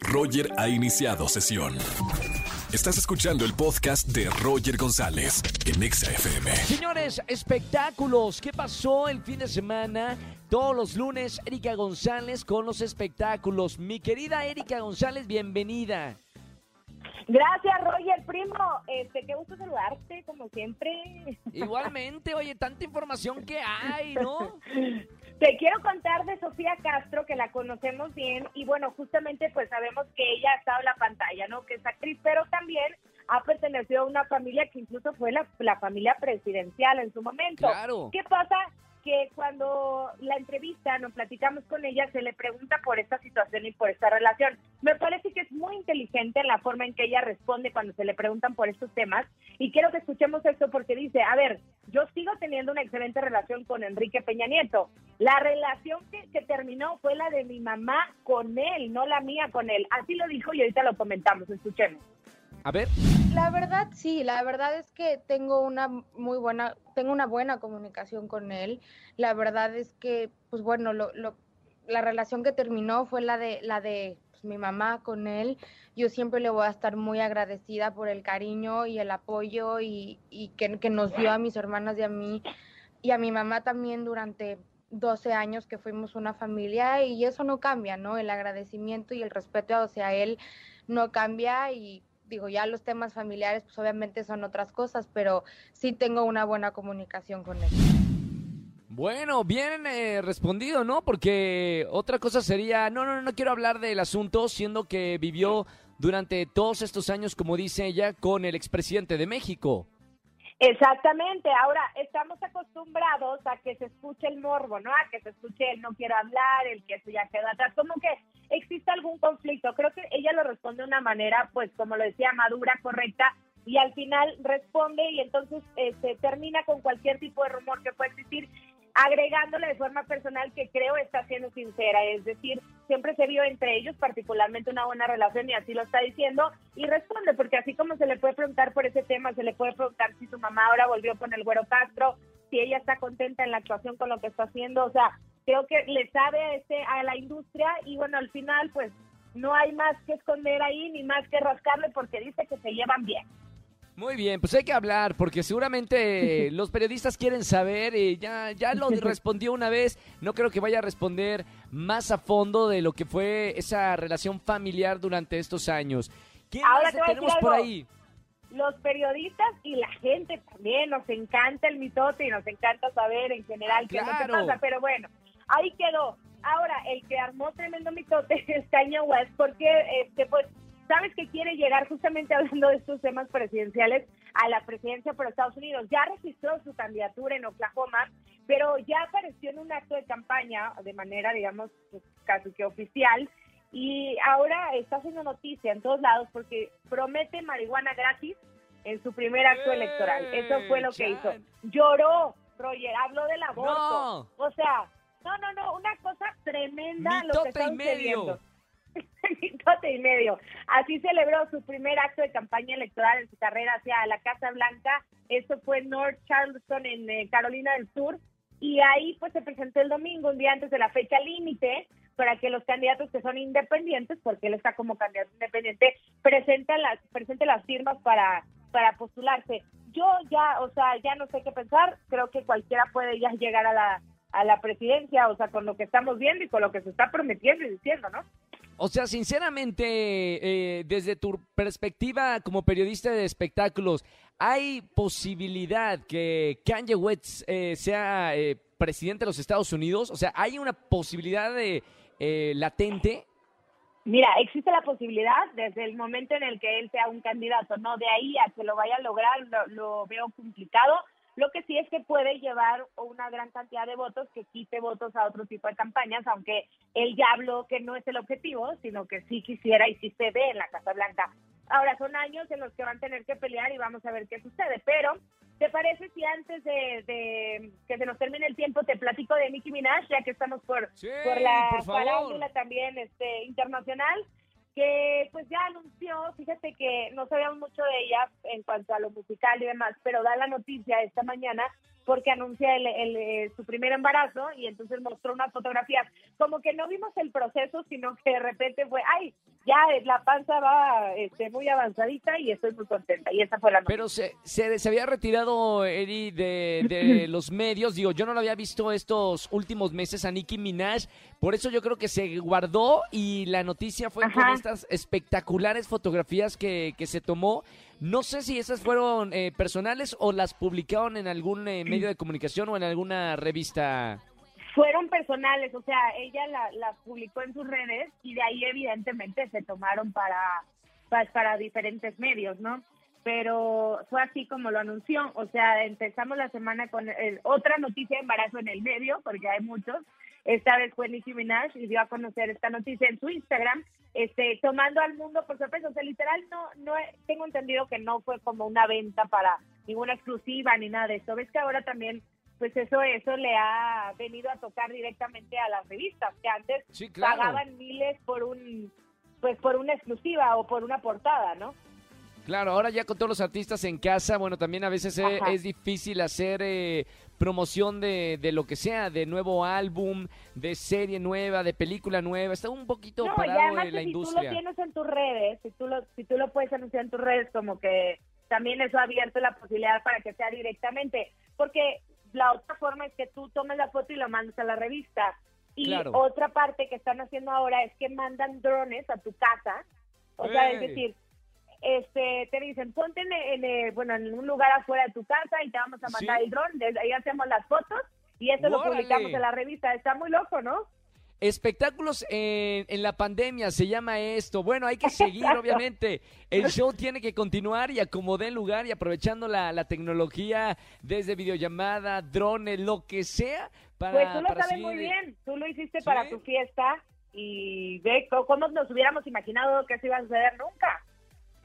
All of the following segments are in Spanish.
Roger ha iniciado sesión. Estás escuchando el podcast de Roger González en Exa FM. Señores, espectáculos. ¿Qué pasó el fin de semana? Todos los lunes, Erika González con los espectáculos. Mi querida Erika González, bienvenida. Gracias, Roger, primo. Este, qué gusto saludarte, como siempre. Igualmente, oye, tanta información que hay, ¿no? Te quiero contar de Sofía Castro, que la conocemos bien, y bueno, justamente pues sabemos que ella ha estado en la pantalla, ¿no? Que es actriz, pero también ha pertenecido a una familia que incluso fue la, la familia presidencial en su momento. Claro. ¿Qué pasa? Que cuando la entrevista nos platicamos con ella, se le pregunta por esta situación y por esta relación. Me parece que es muy inteligente en la forma en que ella responde cuando se le preguntan por estos temas. Y quiero que escuchemos esto porque dice, a ver, yo sigo teniendo una excelente relación con Enrique Peña Nieto. La relación que, que terminó fue la de mi mamá con él, no la mía con él. Así lo dijo y ahorita lo comentamos. Escuchemos. A ver. La verdad sí, la verdad es que tengo una muy buena, tengo una buena comunicación con él. La verdad es que, pues bueno, lo, lo, la relación que terminó fue la de la de pues, mi mamá con él. Yo siempre le voy a estar muy agradecida por el cariño y el apoyo y, y que, que nos dio a mis hermanas y a mí y a mi mamá también durante 12 años que fuimos una familia y eso no cambia, ¿no? El agradecimiento y el respeto hacia él no cambia y digo, ya los temas familiares pues obviamente son otras cosas, pero sí tengo una buena comunicación con él. Bueno, bien eh, respondido, ¿no? Porque otra cosa sería, no, no, no quiero hablar del asunto, siendo que vivió durante todos estos años, como dice ella, con el expresidente de México. Exactamente, ahora estamos acostumbrados a que se escuche el morbo, ¿no? A que se escuche el no quiero hablar, el que eso ya queda atrás, como que existe algún conflicto. Creo que ella lo responde de una manera, pues como lo decía, madura, correcta, y al final responde y entonces eh, se termina con cualquier tipo de rumor que pueda existir agregándole de forma personal que creo está siendo sincera, es decir, siempre se vio entre ellos particularmente una buena relación y así lo está diciendo y responde, porque así como se le puede preguntar por ese tema, se le puede preguntar si su mamá ahora volvió con el güero Castro, si ella está contenta en la actuación con lo que está haciendo, o sea, creo que le sabe a, este, a la industria y bueno, al final pues no hay más que esconder ahí ni más que rascarle porque dice que se llevan bien. Muy bien, pues hay que hablar porque seguramente los periodistas quieren saber y ya, ya lo respondió una vez, no creo que vaya a responder más a fondo de lo que fue esa relación familiar durante estos años. ¿Qué Ahora más tenemos por ahí? Los periodistas y la gente también nos encanta el mitote y nos encanta saber en general qué es lo que Claro. pasa, pero bueno, ahí quedó. Ahora, el que armó tremendo mitote es Kanye West, porque este pues sabes que quiere llegar justamente hablando de estos temas presidenciales a la presidencia por Estados Unidos. Ya registró su candidatura en Oklahoma, pero ya apareció en un acto de campaña de manera, digamos, pues, casi que oficial. Y ahora está haciendo noticia en todos lados porque promete marihuana gratis en su primer acto ¡Eh, electoral. Eso fue lo que hizo. Lloró, Roger, habló del aborto. No. O sea, no, no, no, una cosa tremenda lo que está medio. Mitote y medio. Así celebró su primer acto de campaña electoral en su carrera hacia la Casa Blanca. Esto fue North Charleston, en eh, Carolina del Sur. Y ahí pues se presentó el domingo, un día antes de la fecha límite, para que los candidatos que son independientes, porque él está como candidato independiente, presenten las, presenten las firmas para, para postularse. Yo ya, o sea, ya no sé qué pensar. Creo que cualquiera puede ya llegar a la, a la presidencia, o sea, con lo que estamos viendo y con lo que se está prometiendo y diciendo, ¿no? O sea, sinceramente, eh, desde tu perspectiva como periodista de espectáculos, ¿hay posibilidad que Kanye West eh, sea eh, presidente de los Estados Unidos? O sea, ¿hay una posibilidad de, eh, latente? Mira, existe la posibilidad desde el momento en el que él sea un candidato, ¿no? De ahí a que lo vaya a lograr, lo, lo veo complicado. Lo que sí es que puede llevar una gran cantidad de votos que quite votos a otro tipo de campañas, aunque él ya habló que no es el objetivo, sino que sí quisiera y sí se ve en la Casa Blanca. Ahora, son años en los que van a tener que pelear y vamos a ver qué sucede, pero ¿te parece si antes de, de que se nos termine el tiempo te platico de Nicki Minaj, ya que estamos por, Sí, por la por farándula también este, internacional? Que pues ya anunció, fíjate que no sabíamos mucho de ella en cuanto a lo musical y demás, pero da la noticia esta mañana porque anuncia el, el, eh, su primer embarazo y entonces mostró unas fotografías. Como que no vimos el proceso, sino que de repente fue, ay, ya la panza va este, muy avanzadita y estoy muy contenta. Y esa fue la noticia. Pero se, se, se había retirado, Eri, de, de los medios. Digo, yo no lo había visto estos últimos meses a Nicki Minaj. Por eso yo creo que se guardó y la noticia fue con estas espectaculares fotografías que, que se tomó. No sé si esas fueron eh, personales o las publicaron en algún eh, medio de comunicación o en alguna revista. Fueron personales, o sea, ella la- las publicó en sus redes y de ahí evidentemente se tomaron para, para, para diferentes medios, ¿no? Pero fue así como lo anunció, o sea, empezamos la semana con eh, otra noticia de embarazo en el medio, porque hay muchos. Esta vez fue Nicki Minaj y dio a conocer esta noticia en su Instagram, este, tomando al mundo por sorpresa. O sea, literal, no, no tengo entendido que no fue como una venta para ninguna exclusiva ni nada de eso. Ves que ahora también pues eso eso le ha venido a tocar directamente a las revistas que antes Sí, claro. pagaban miles por un pues por una exclusiva o por una portada, ¿no? Claro, ahora ya con todos los artistas en casa, bueno, también a veces eh, Ajá. es difícil hacer eh, promoción de, de lo que sea, de nuevo álbum, de serie nueva, de película nueva. Está un poquito No, y parado además eh, que la si tú lo industria. tienes en tus redes, si tú lo si tú lo puedes anunciar en tus redes como que también eso ha abierto la posibilidad para que sea directamente, porque la otra forma es que tú tomes la foto y lo mandes a la revista. Y Claro. otra parte que están haciendo ahora es que mandan drones a tu casa. O sea, es decir, este te dicen, ponte en, en, bueno, en un lugar afuera de tu casa y te vamos a mandar Sí. el dron, desde ahí hacemos las fotos y eso lo publicamos en la revista. Está muy loco, ¿no? Espectáculos en, en la pandemia se llama esto. Bueno, hay que seguir, Exacto. obviamente. El show tiene que continuar y acomodé el lugar y aprovechando la, la tecnología desde videollamada, drones, lo que sea. Para, Pues tú lo para sabes muy bien, tú lo hiciste Sí. para tu fiesta y ve cómo nos hubiéramos imaginado que eso iba a suceder nunca.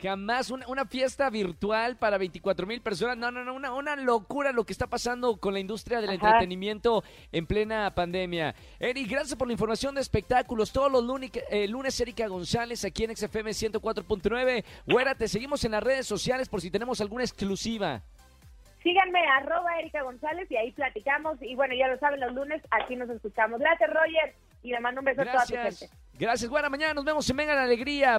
Jamás una, una fiesta virtual para 24 mil personas. No, no, no, una, una locura lo que está pasando con la industria del Ajá. entretenimiento en plena pandemia. Eric, gracias por la información de espectáculos. Todos los lunes, eh, lunes Erika González aquí en XFM 104.9. Güera, te seguimos en las redes sociales por si tenemos alguna exclusiva. Síganme, arroba Erika González y ahí platicamos. Y bueno, ya lo saben, los lunes aquí nos escuchamos. Gracias, Roger, y le mando un beso a toda tu gente. Gracias, güera. Mañana nos vemos en Venga la Alegría.